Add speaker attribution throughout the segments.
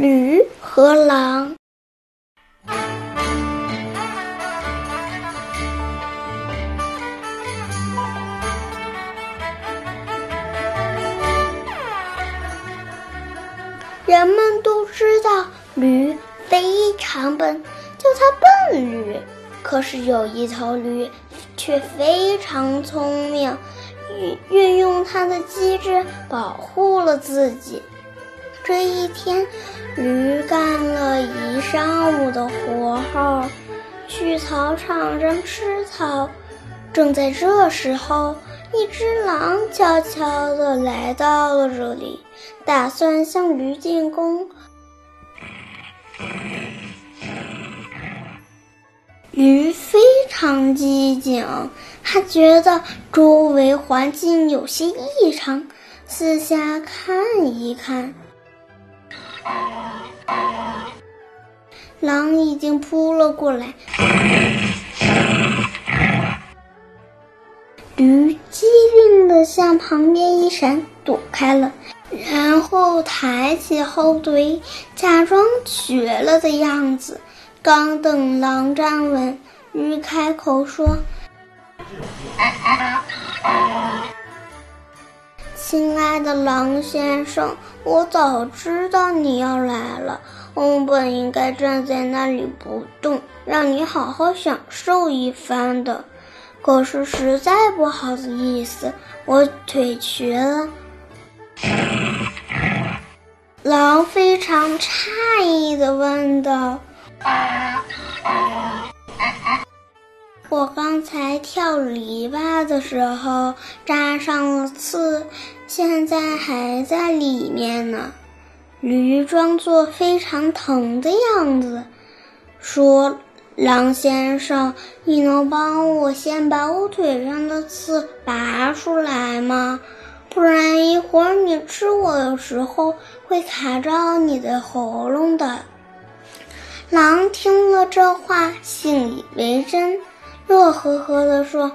Speaker 1: 驴和狼。人们都知道驴非常笨，叫它笨驴。可是有一头驴却非常聪明，运运用它的机智保护了自己。这一天，驴干了一上午的活后，去草场上吃草。正在这时候，一只狼悄悄地来到了这里。打算向驴进攻。驴非常机警，他觉得周围环境有些异常，四下看一看。狼已经扑了过来，驴机灵地向旁边一闪，躲开了。然后抬起后腿，假装瘸了的样子。刚等狼站稳，驴开口说：“亲爱的狼先生，我早知道你要来了。我本应该站在那里不动，让你好好享受一番的。可是实在不好意思，我腿瘸了。”狼非常诧异的问道：“我刚才跳篱笆的时候扎上了刺，现在还在里面呢。”驴装作非常疼的样子，说：“狼先生，你能帮我先把我腿上的刺拔出来吗？”不然一会儿你吃我的时候会卡着你的喉咙的。狼听了这话，信以为真，乐呵呵地说：“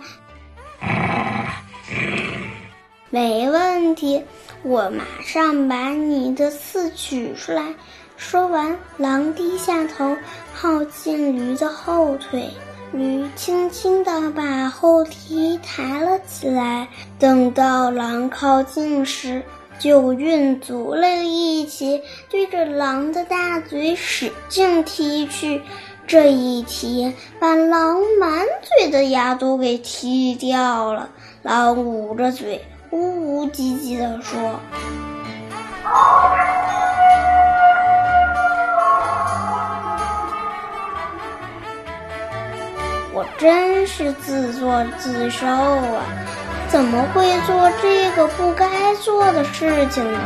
Speaker 1: 没问题，我马上把你的刺取出来。”说完，狼低下头，靠近驴的后腿。驴轻轻地把后蹄抬了起来，等到狼靠近时，就运足了力气，对着狼的大嘴使劲踢去。这一踢，把狼满嘴的牙都给踢掉了。狼捂着嘴，呜呜唧唧地说。我真是自作自受啊！怎么会做这个不该做的事情呢？